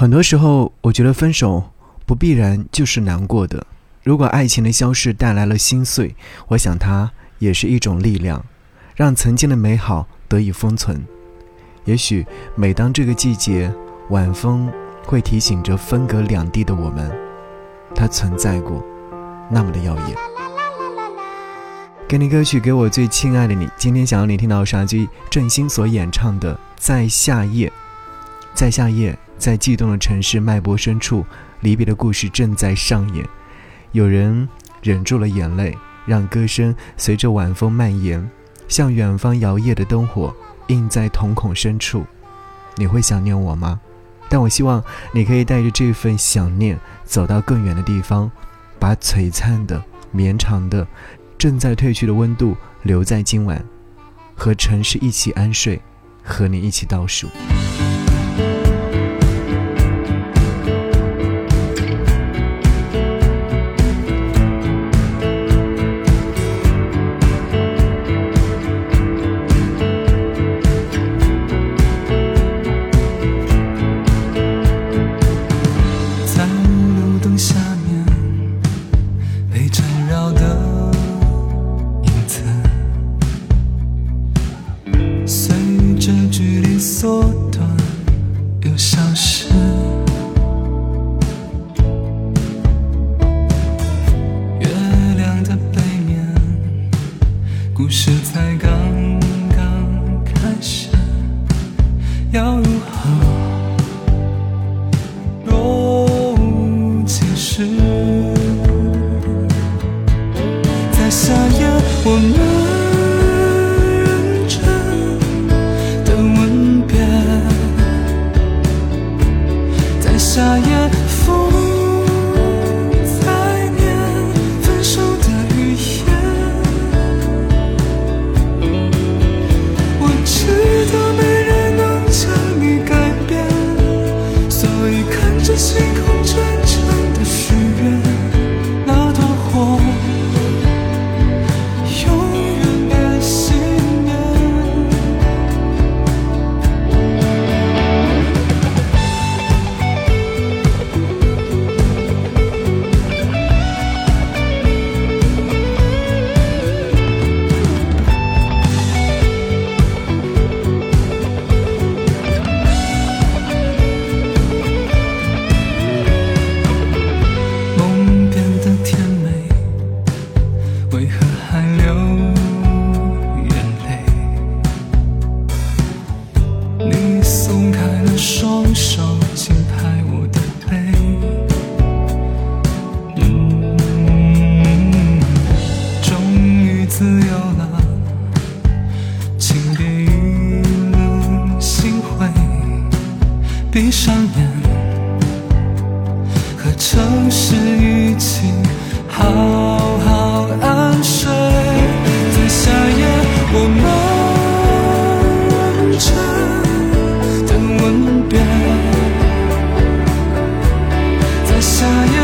很多时候，我觉得分手不必然就是难过的。如果爱情的消逝带来了心碎，我想它也是一种力量，让曾经的美好得以封存。也许每当这个季节，晚风会提醒着分隔两地的我们，它存在过，那么的耀眼。给你歌曲，给我最亲爱的你。今天想要你听到傻鸡郑兴所演唱的《在夏夜》，在夏夜。在悸动的城市脉搏深处，离别的故事正在上演。有人忍住了眼泪，让歌声随着晚风蔓延，像远方摇曳的灯火，映在瞳孔深处。你会想念我吗？但我希望你可以带着这份想念，走到更远的地方，把璀璨的、绵长的、正在褪去的温度留在今晚，和城市一起安睡，和你一起倒数。夏夜，我们。saw you